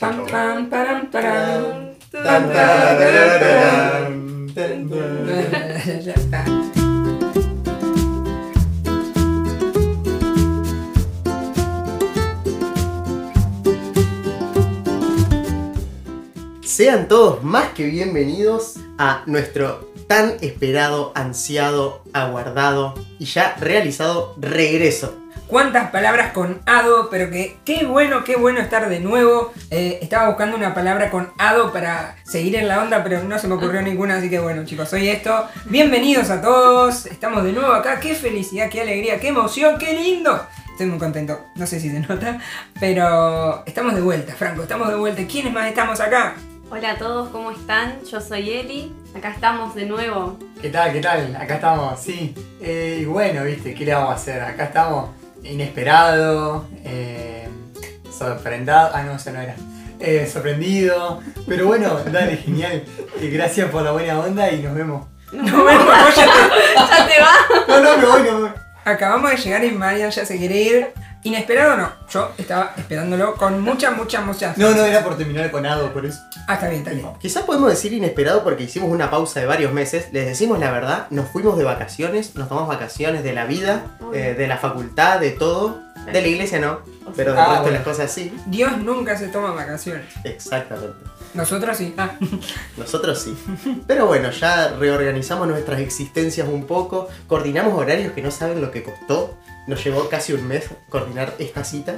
Pam, pam, param, param. Tan. Sean todos más que bienvenidos a nuestro tan esperado, ansiado, aguardado y ya realizado regreso. Cuántas palabras con ado, pero que qué bueno, qué bueno estar de nuevo. Eh, estaba buscando una palabra con ado para seguir en la onda, pero no se me ocurrió ninguna, así que bueno chicos, soy esto. Bienvenidos a todos, estamos de nuevo acá, qué felicidad, qué alegría, qué emoción, qué lindo. Estoy muy contento, no sé si se nota, pero estamos de vuelta, Franco, estamos de vuelta. ¿Quiénes más estamos acá? Hola a todos, ¿cómo están? Yo soy Eli, acá estamos de nuevo. ¿Qué tal? ¿Qué tal? Acá estamos, sí. Eh, y bueno, viste, ¿qué le vamos a hacer? Acá estamos inesperado, eh, sorprendido. Ah, no, eso no era. Eh, sorprendido. Pero bueno, dale, genial. Eh, gracias por la buena onda y nos vemos. No, bueno, vos ya te- ¿Ya te va? No, no, me voy, no me voy. Acabamos de llegar y Marian ya se quiere ir. Inesperado no, yo estaba esperándolo con mucha, mucha, mucha. No, no, era por terminar con Ado, por eso. Ah, está bien, está bien. Quizás podemos decir inesperado porque hicimos una pausa de varios meses. Les decimos la verdad, nos fuimos de vacaciones, nos tomamos vacaciones de la vida, eh, de la facultad, de todo. De la iglesia no, pero del Ah, resto de bueno. las cosas sí. Dios nunca se toma vacaciones. Exactamente. Nosotros sí. Ah. Nosotros sí. Pero bueno, ya reorganizamos nuestras existencias un poco, coordinamos horarios que no saben lo que costó. Nos llevó casi un mes coordinar esta cita.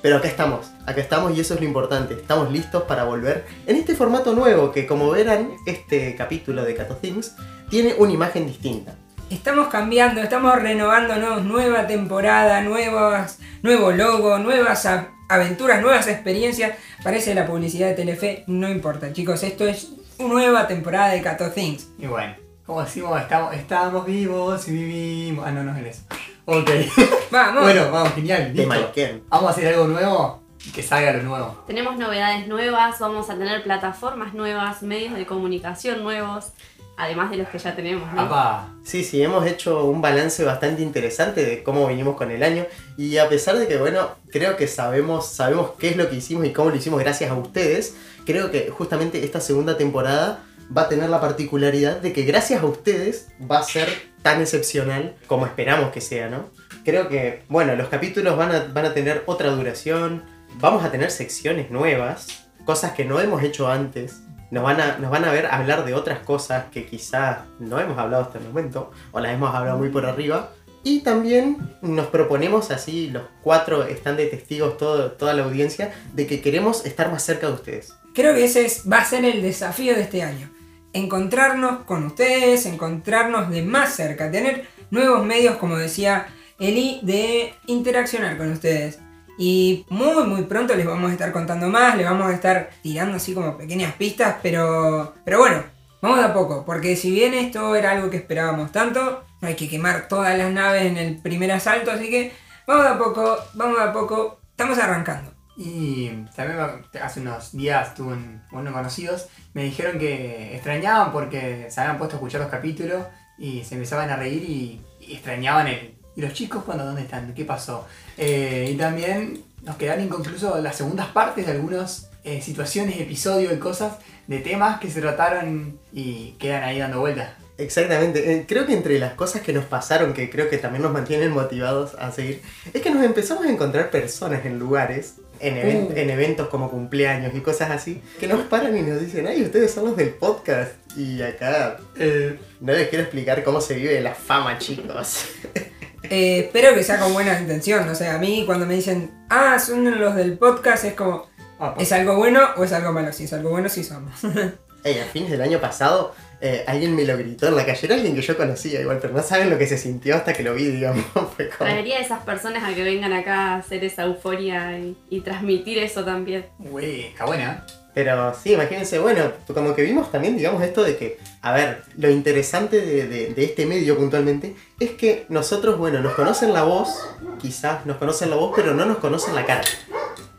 Pero acá estamos, acá estamos y eso es lo importante. Estamos listos para volver en este formato nuevo que como verán, este capítulo de Cato Things tiene una imagen distinta. Estamos cambiando, estamos renovándonos, nueva temporada, nuevas, nuevo logo, nuevas aventuras, nuevas experiencias. Parece la publicidad de Telefe, no importa, chicos, esto es una nueva temporada de Cato Things. Y bueno, como decimos, estamos, estamos vivos y vivimos. Ah, no, no es eso. Ok. Vamos. bueno, vamos, genial. Listo. Vamos a hacer algo nuevo y que salga lo nuevo. Tenemos novedades nuevas, vamos a tener plataformas nuevas, medios de comunicación nuevos, además de los que ya tenemos, ¿no? Apa. Sí, sí, hemos hecho un balance bastante interesante de cómo venimos con el año y a pesar de que, bueno, creo que sabemos, sabemos qué es lo que hicimos y cómo lo hicimos gracias a ustedes, creo que justamente esta segunda temporada va a tener la particularidad de que gracias a ustedes va a ser tan excepcional como esperamos que sea, ¿no? Creo que, bueno, los capítulos van a, van a tener otra duración, vamos a tener secciones nuevas, cosas que no hemos hecho antes. Nos van, a, nos van a ver hablar de otras cosas que quizás no hemos hablado hasta el momento, o las hemos hablado muy por arriba. Y también nos proponemos así, los cuatro están de testigos, toda la audiencia, de que queremos estar más cerca de ustedes. Creo que ese es- va a ser el desafío de este año. Encontrarnos con ustedes, encontrarnos de más cerca, tener nuevos medios, como decía Eli, de interaccionar con ustedes. Y muy muy pronto les vamos a estar contando más, les vamos a estar tirando así como pequeñas pistas, pero, pero bueno, vamos de a poco, porque si bien esto era algo que esperábamos tanto, no hay que quemar todas las naves en el primer asalto, así que vamos de a poco, vamos de a poco, estamos arrancando. Y también hace unos días tuve un, unos conocidos, me dijeron que extrañaban porque se habían puesto a escuchar los capítulos y se empezaban a reír y, y extrañaban el... ¿Y los chicos cuándo? ¿Dónde están? ¿Qué pasó? Eh, y también nos quedaron inconclusos las segundas partes de algunas eh, situaciones, episodios y cosas de temas que se trataron y quedan ahí dando vueltas. Exactamente, Eh, creo que entre las cosas que nos pasaron, que creo que también nos mantienen motivados a seguir, es que nos empezamos a encontrar personas en lugares, en, Uh. en eventos como cumpleaños y cosas así, que nos paran y nos dicen, ay, ustedes son los del podcast. Y acá eh, no les quiero explicar cómo se vive la fama, chicos. Eh, espero que sea con buena intención. O sea, a mí cuando me dicen, ah, son los del podcast, es como, Ah, ¿es algo bueno o es algo malo? Si es algo bueno, sí somos. Ey, a fines del año pasado, eh, alguien me lo gritó en la calle, era alguien que yo conocía igual, pero no saben lo que se sintió hasta que lo vi, digamos. Fue como... Traería a esas personas a que vengan acá a hacer esa euforia y, y transmitir eso también. Güey, está buena. Pero sí, imagínense, bueno, como que vimos también, digamos, esto de que, a ver, lo interesante de, de- de este medio puntualmente es que nosotros, bueno, nos conocen la voz, quizás nos conocen la voz, pero no nos conocen la cara.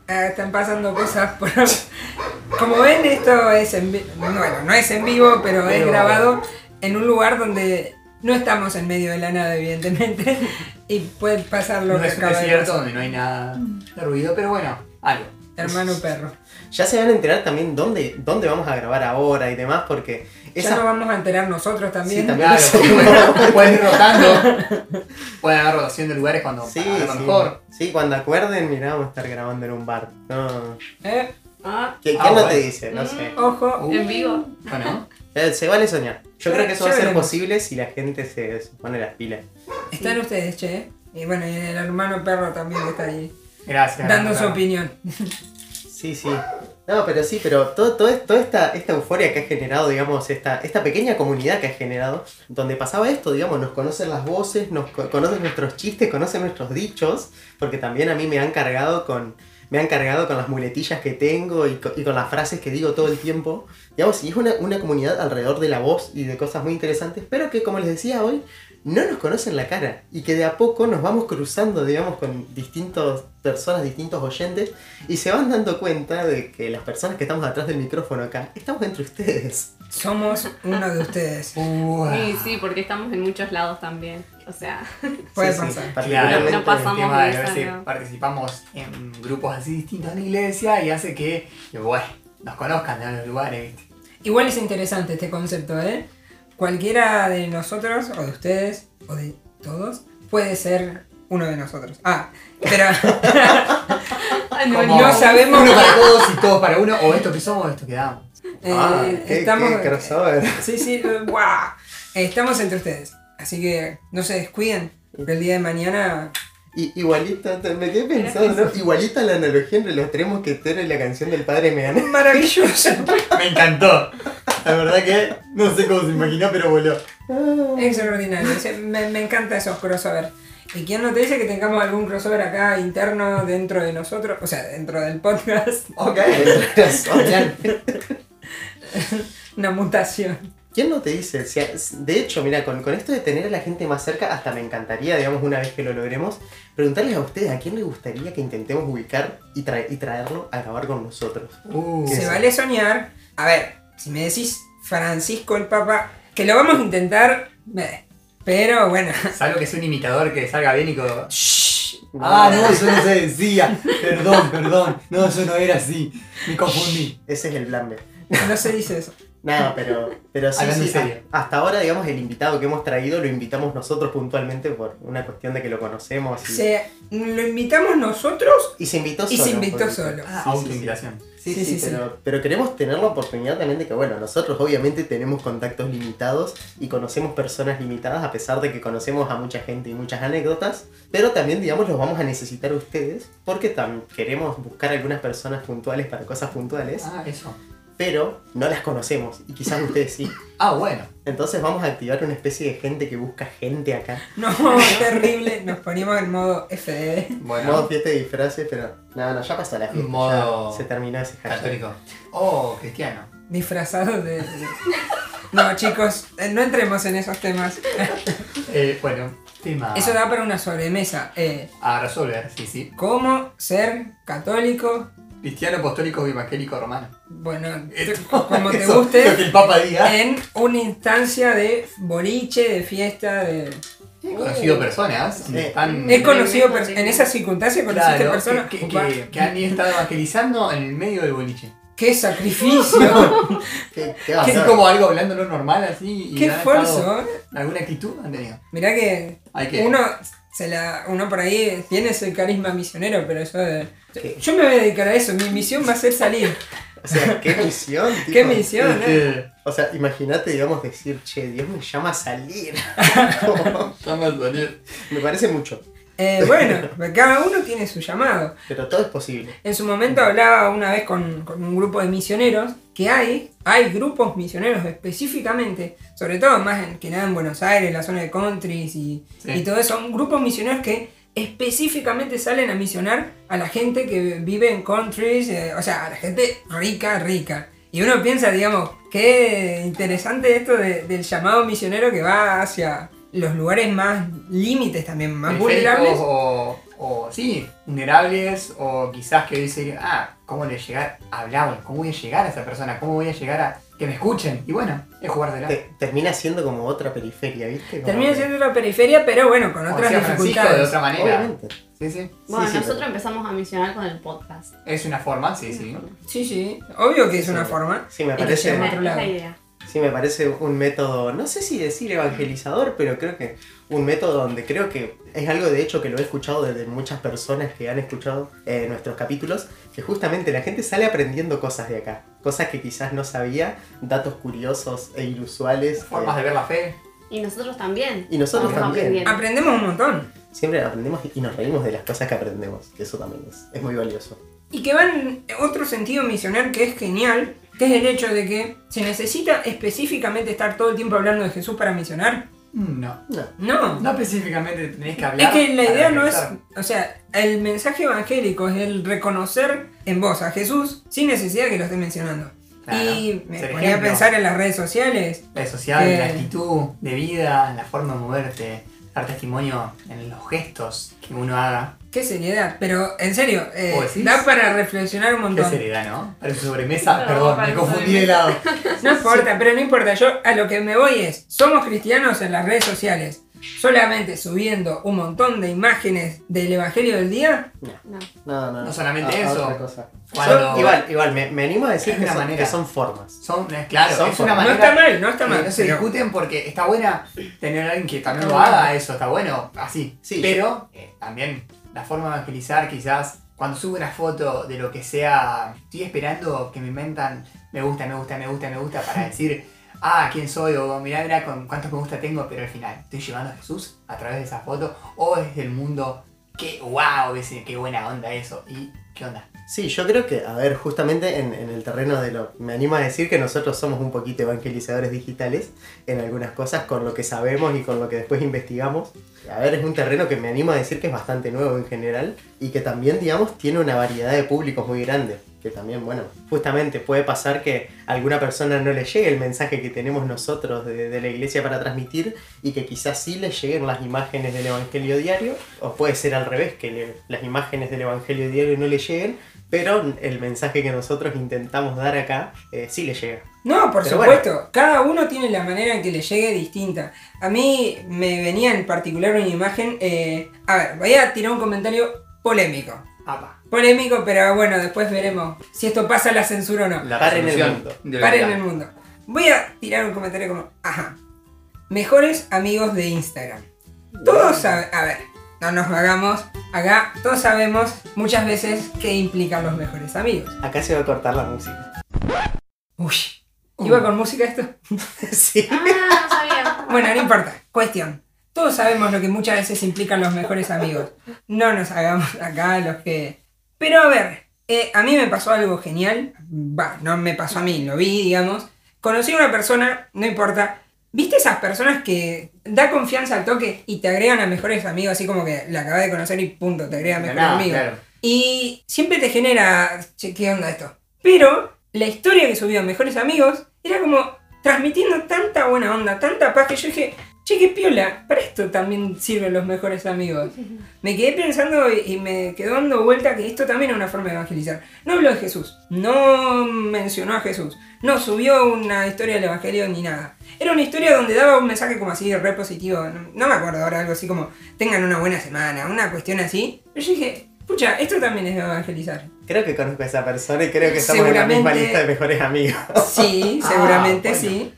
Ah, están pasando cosas por... Como ven, esto es en vivo. Bueno, no es en vivo, pero, es Pero- grabado en un lugar donde no estamos en medio de la nada, evidentemente. Y puede pasar lo No que es un acaba de desierto pasar. donde no hay nada de ruido, pero bueno, algo. Hermano perro. Ya se van a enterar también dónde, dónde vamos a grabar ahora y demás, porque Ya esa... nos vamos a enterar nosotros también. Sí, también. Claro, pueden, pueden ir rotando. Pueden haber rotación de lugares cuando Sí, verlo sí. mejor. Sí, cuando acuerden, mirá, vamos a estar grabando en un bar. No. Eh, Ah, ¿Qui- ¿Quién Ah, no bueno. te dice? No sé. Ojo. Uh, en vivo. Bueno, Eh, Se vale soñar. Yo Ya- creo que eso ya va a ser veremos. posible si la gente se, se pone las pilas. Están ustedes, che. Y bueno, y el hermano perro también que está ahí. Gracias. Dando su opinión. Sí, sí. No, pero sí, pero todo, todo, toda esta, esta euforia que ha generado, digamos, esta, esta pequeña comunidad que ha generado, donde pasaba esto, digamos, nos conocen las voces, nos co- conocen nuestros chistes, conocen nuestros dichos, porque también a mí me han cargado con, me han cargado con las muletillas que tengo y con las frases que digo todo el tiempo. Digamos, y es una, una comunidad alrededor de la voz y de cosas muy interesantes, pero que, como les decía hoy, no nos conocen la cara y que de a poco nos vamos cruzando, digamos, con distintas personas, distintos oyentes y se van dando cuenta de que las personas que estamos atrás del micrófono acá estamos entre ustedes. Somos uno de ustedes. Sí, sí, porque estamos en muchos lados también. O sea, Puede Sí, sí, pasar. Claro, particularmente- No pasamos de de ver esa, si no. participamos en grupos así distintos en la iglesia y hace que, que, bueno, nos conozcan de los lugares, ¿viste? Igual es interesante este concepto, ¿eh? Cualquiera de nosotros, o de ustedes, o de todos, puede ser uno de nosotros. Ah, pero no, Como no sabemos- Uno para todos y todos para uno, o esto que somos o esto que damos. eh, ah, qué, estamos... qué crossover. Sí, sí, eh, guau. Estamos entre ustedes. Así que no se descuiden. Que el día de mañana. Y, igualita, me quedé pensando, ¿no? Igualita la analogía entre los tres mosqueteros y la canción del padre Meana. Maravilloso. Me encantó. La verdad que no sé cómo se imaginó, pero voló. Extraordinario. Me, me encanta esos crossover. ¿Y quién no te dice que tengamos algún crossover acá interno dentro de nosotros? O sea, dentro del podcast. Ok. Una mutación. ¿Quién no te dice? De hecho, mira, con, con esto de tener a la gente más cerca, hasta me encantaría, digamos, una vez que lo logremos, preguntarles a ustedes a quién le gustaría que intentemos ubicar y, trae- y traerlo a grabar con nosotros. Uh, Se vale soñar. A ver, si me decís Francisco el Papa, que lo vamos a intentar. Pero bueno. Salvo que es un imitador que salga bien y todo. Shh. Ah, no, eso no se decía. Perdón, perdón. No, eso no era así. Me confundí. Ese es el plan B. No se dice eso. No, pero, pero sí, Hablando sí, en serio. a- hasta ahora, digamos, el invitado que hemos traído lo invitamos nosotros puntualmente por una cuestión de que lo conocemos. Y Se, lo invitamos nosotros y se invitó y solo. se invitó solo. Ah, sí, autoinvitación. Sí, Sí, sí, sí, pero, pero queremos tener la oportunidad también de que, bueno, nosotros obviamente tenemos contactos limitados y conocemos personas limitadas, a pesar de que conocemos a mucha gente y muchas anécdotas, pero también, digamos, los vamos a necesitar a ustedes, porque queremos buscar algunas personas puntuales para cosas puntuales, Ah, eso. Pero no las conocemos, y quizás ustedes sí. Ah, bueno. Entonces vamos a activar una especie de gente que busca gente acá. No, terrible. Nos ponemos en modo FDD. Bueno. Modo fiesta de disfraces, pero no, no, ya pasó la fiesta. Modo ya se terminó ese hashtag. Católico. Oh, cristiano. Disfrazados de. No, chicos, eh, no entremos en esos temas. Eh, bueno, tema. Eso da para una sobremesa. Eh, A resolver, sí, sí. ¿Cómo ser católico? Cristiano, apostólico, evangélico, romano. Bueno, Esto- como te eso, Lo que guste, el Papa diga. en una instancia de boliche, de fiesta, de... He conocido personas. donde Sí. están- He conocido pers- en esa circunstancia conociste Claro, personas. que, que- han estado evangelizando en el medio del boliche. ¡Qué sacrificio! ¿Qué, ser? como algo hablando lo normal, así. Y ¡Qué estado- esfuerzo! ¿eh? ¿Alguna actitud han tenido? Mirá que Hay que. uno se la uno por ahí tiene ese carisma misionero, pero eso de... Sí. Yo me voy a dedicar a eso, mi misión va a ser salir. O sea, qué misión, tipo. ¡Qué misión! Eh! O sea, imagínate, digamos, decir, che, Dios me llama a salir. Estamos a salir. me parece mucho, Eh, bueno, cada uno tiene su llamado. pero todo es posible. En su momento hablaba una vez con, con un grupo de misioneros que hay, hay grupos misioneros específicamente, sobre todo más que nada en Buenos Aires, la zona de countries y, Sí. y todo eso, son grupos misioneros que específicamente salen a misionar a la gente que vive en countries, eh, o sea, a la gente rica, rica. Y uno piensa, digamos, qué interesante esto de- del llamado misionero que va hacia los lugares más límites también, más vulnerables. O, o sí, vulnerables, o quizás que dice, ah, cómo le llegar a hablar, cómo voy a llegar a esa persona, cómo voy a llegar a que me escuchen. Y bueno, es jugártela. Te- termina siendo como otra periferia, ¿viste? Como Termina que- siendo una periferia, pero bueno, con otras decía Francisco, de otra manera. Obviamente. Sí, sí. Bueno, sí, nosotros pero- empezamos a misionar con el podcast. Es una forma, sí, sí. Sí, sí, obvio que es Sí. una forma. Sí, me Y que parece, Es otro la lado. idea. Sí, me parece un método, no sé si decir evangelizador, pero creo que un método donde creo que es algo de hecho que lo he escuchado desde muchas personas que han escuchado eh, nuestros capítulos, que justamente la gente sale aprendiendo cosas de acá, cosas que quizás no sabía, datos curiosos e inusuales. Formas eh, de ver la fe. Y nosotros también. Y nosotros también. Aprendemos un montón. Siempre aprendemos y nos reímos de las cosas que aprendemos, que eso también es, es muy valioso. Y que va en otro sentido misionar que es genial, que es el hecho de que se necesita específicamente estar todo el tiempo hablando de Jesús para misionar. Mm, No. No. No. No específicamente tenés que hablar. Es que la idea no es, o sea, el mensaje evangélico es el reconocer en vos a Jesús sin necesidad de que lo estés mencionando. Claro, y me ponía a pensar en las redes sociales. La social, Eh. la actitud de vida, la forma de moverte, dar testimonio en los gestos que uno haga. Qué seriedad, pero en serio, eh, da para reflexionar un Qué montón. seriedad, ¿no? Parece sobremesa, No, perdón, me confundí de lado. No importa, pero no importa. Yo a lo que me voy es, somos cristianos en las redes sociales, solamente subiendo un montón de imágenes del Evangelio del día. No. No, no, No solamente a- a eso. otra cosa. Cuando- Son- igual, igual, me, me animo a decir Es que una son, manera. que son formas. Son, eh, claro, Son es una formas. No manera. está mal, no está mal. no se pero- discuten porque está buena tener a alguien que también lo haga, eso está bueno, así. Sí, Pero eh, también la forma de evangelizar, quizás cuando subo una foto de lo que sea, estoy esperando que me inventan me gusta, me gusta, me gusta, me gusta para decir, ah, quién soy, o mirá, mirá con cuántos me gusta tengo, pero al final, estoy llevando a Jesús a través de esa foto, o desde el mundo, qué wow, qué buena onda eso, y qué onda. Sí, yo creo que, a ver, justamente en, el terreno de lo... Me animo a decir que nosotros somos un poquito evangelizadores digitales en algunas cosas con lo que sabemos y con lo que después investigamos. A ver, es un terreno que me animo a decir que es bastante nuevo en general y que también, digamos, tiene una variedad de públicos muy grande. Que también, bueno, justamente puede pasar que a alguna persona no le llegue el mensaje que tenemos nosotros de, de la iglesia para transmitir y que quizás sí le lleguen las imágenes del Evangelio diario, o puede ser al revés, que le- las imágenes del Evangelio diario no le lleguen, pero el mensaje que nosotros intentamos dar acá eh, sí le llega. No, por Pero supuesto. Cada uno tiene la manera en que le llegue distinta. A mí me venía en particular una imagen. eh, a ver, voy a tirar un comentario polémico. Apa, Polémico, pero bueno, después veremos si esto pasa la censura o no. la Paren el mundo. Paren el mundo. Voy a tirar un comentario como, ajá. Mejores amigos de Instagram. Todos saben, a ver, no nos hagamos, acá todos sabemos muchas veces qué implican los mejores amigos. Acá se va a cortar la música. Uy, ¿iba con música esto? sí. Ah, no sabía. Bueno, no importa. Cuestión. Todos sabemos lo que muchas veces implican los mejores amigos. No nos hagamos acá los que... Pero a ver, eh, a mí me pasó algo genial. Va, no me pasó a mí, lo vi, digamos. Conocí a una persona, no importa. ¿Viste esas personas que da confianza al toque y te agregan a mejores amigos? Así como que la acabas de conocer y punto, te agrega a mejores nada, amigos. claro. Y siempre te genera, che, ¿qué onda esto? Pero la historia que subió Mejores Amigos era como transmitiendo tanta buena onda, tanta paz que yo dije, che, qué piola, para esto también sirven los Mejores Amigos. Me quedé pensando y, me quedó dando vuelta que esto también es una forma de evangelizar. No habló de Jesús, no mencionó a Jesús, no subió una historia del Evangelio ni nada. Era una historia donde daba un mensaje como así, re positivo. No, no me acuerdo ahora, algo así como, tengan una buena semana, una cuestión así. Pero yo dije, pucha, esto también es evangelizar. Creo que conozco a esa persona y creo que estamos en la misma Seguramente- lista de mejores amigos. Sí, Ah, seguramente bueno. sí.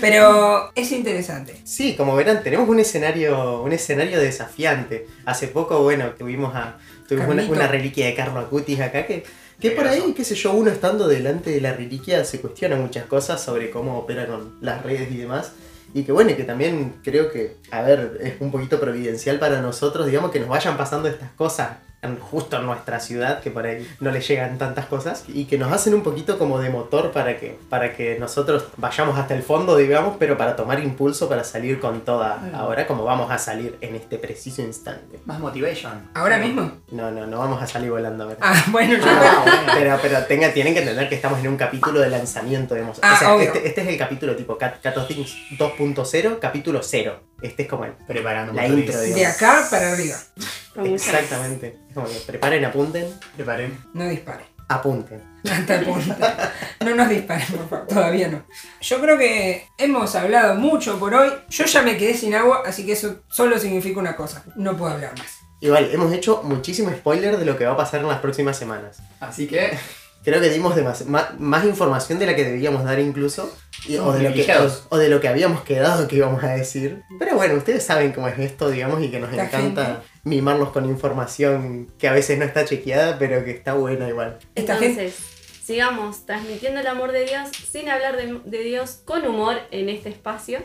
Pero es interesante. Sí, como verán, tenemos un escenario, un escenario desafiante. Hace poco, bueno, tuvimos a tuvimos una, reliquia de Carlo Acutis acá que, que por ahí, qué sé yo, uno estando delante de la reliquia se cuestiona muchas cosas sobre cómo opera con las redes y demás. Y que bueno, y que también creo que, a ver, es un poquito providencial para nosotros, digamos, que nos vayan pasando estas cosas justo en nuestra ciudad, que por ahí no le llegan tantas cosas, y que nos hacen un poquito como de motor para que, para que nosotros vayamos hasta el fondo, digamos, pero para tomar impulso, para salir con toda, ahora como vamos a salir en este preciso instante. Más motivation. ¿Ahora mismo? No, no, no vamos a salir volando ahora. Ah, bueno, yo... Ah, bueno. Pero, pero tenga, tienen que entender que estamos en un capítulo de lanzamiento, digamos. Ah, o sea, este, este es el capítulo tipo Cat- Cato Things 2.0, capítulo 0. Este es como el... Preparando La intro, De acá para arriba. Exactamente. Es como que preparen, apunten. Preparen. No dispare. Apunten. Hasta el punto. No nos disparen, por favor, todavía no. Yo creo que hemos hablado mucho por hoy. Yo ya me quedé sin agua, así que eso solo significa una cosa. No puedo hablar más. Igual, hemos hecho muchísimo spoiler de lo que va a pasar en las próximas semanas. Así que, Creo que dimos ma- más, información de la que debíamos dar incluso. Y- o, de lo que, o de lo que habíamos quedado que íbamos a decir. Pero bueno, ustedes saben cómo es esto, digamos, y que nos La encanta gente. mimarlos con información que a veces no está chequeada, pero que está buena igual. Esta gente- Entonces, sigamos transmitiendo el amor de Dios sin hablar de, de Dios con humor en este espacio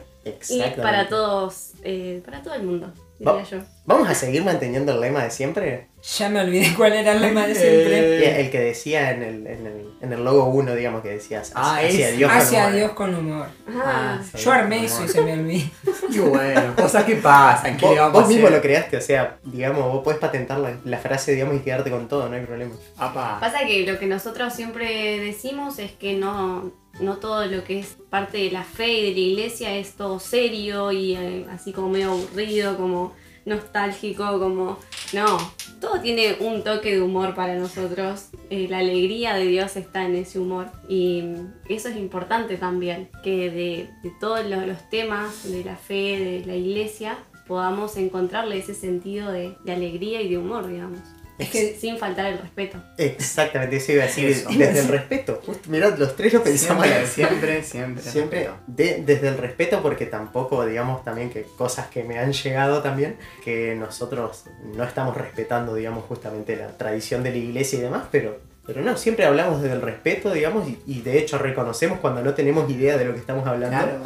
y para todos, eh, para todo el mundo, diría Va- yo. ¿Vamos a seguir manteniendo el lema de siempre? Ya me olvidé cuál era el lema de siempre. Eh, El que decía en el, en el, en el logo 1, digamos, que decías Ah, hacia. Dios. con Hacia humor. Dios con humor. Ah, sí. Yo armé eso y se me olvidó. y bueno, cosas que pasan. ¿Qué Vos, mismo lo creaste, o sea, digamos, vos podés patentar la, la frase, digamos, y quedarte con todo, no hay problema. Apa. Pasa que lo que nosotros siempre decimos es que no, no todo lo que es parte de la fe y de la iglesia es todo serio y eh, así como medio aburrido, como nostálgico, como... No, todo tiene un toque de humor para nosotros. Eh, la alegría de Dios está en ese humor y eso es importante también, que de, todos lo- los temas de la fe, de la iglesia, podamos encontrarle ese sentido de, de alegría y de humor, digamos. Es que Sin faltar el respeto. Exactamente, eso iba a decir, Eso. desde el respeto. Justo, mirá, los tres lo pensamos. Siempre, siempre, siempre. Siempre de- desde el respeto, porque tampoco, digamos, también que cosas que me han llegado también, que nosotros no estamos respetando, digamos, justamente la tradición de la iglesia y demás, pero, pero no, siempre hablamos desde el respeto, digamos, y, y de hecho reconocemos cuando no tenemos idea de lo que estamos hablando. Claro.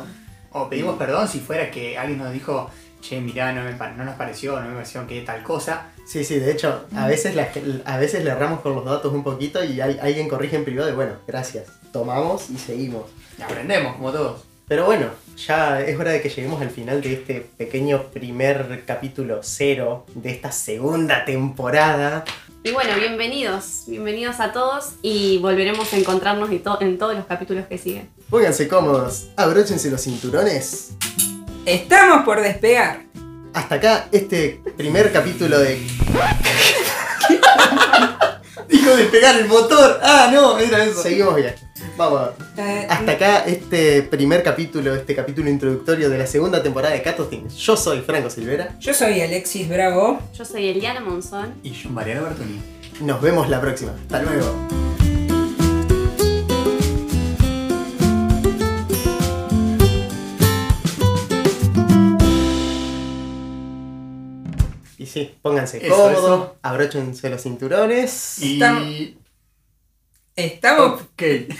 O pedimos perdón si fuera que alguien nos dijo, che, mirá, no, me pa- no nos pareció, no me pareció que tal cosa. Sí, sí, de hecho, a veces, la- a veces le erramos con los datos un poquito y hay- alguien corrige en privado y bueno, gracias. Tomamos y seguimos. Y aprendemos, como todos. Pero bueno, ya es hora de que lleguemos al final de este pequeño primer capítulo cero de esta segunda temporada. Y bueno, bienvenidos, bienvenidos a todos y volveremos a encontrarnos to- en todos los capítulos que siguen. Pónganse cómodos, abróchense los cinturones. Estamos por despegar. Hasta acá este primer capítulo de... Dijo despegar el motor. Ah, no, era eso. Seguimos bien. Vamos. Eh, Hasta acá este primer capítulo, este capítulo introductorio de la segunda temporada de Cato Things. Yo soy Franco Silvera. yo soy Alexis Bravo. Yo soy Eliana Monzón. Y yo, Mariano Bertoni. Nos vemos la próxima. Hasta luego. Sí, pónganse Eso, cómodos, eso. abróchense los cinturones. Y. Estamos Ok.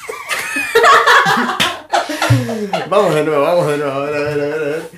Vamos de nuevo, vamos de nuevo. A ver, a ver, a ver, a ver.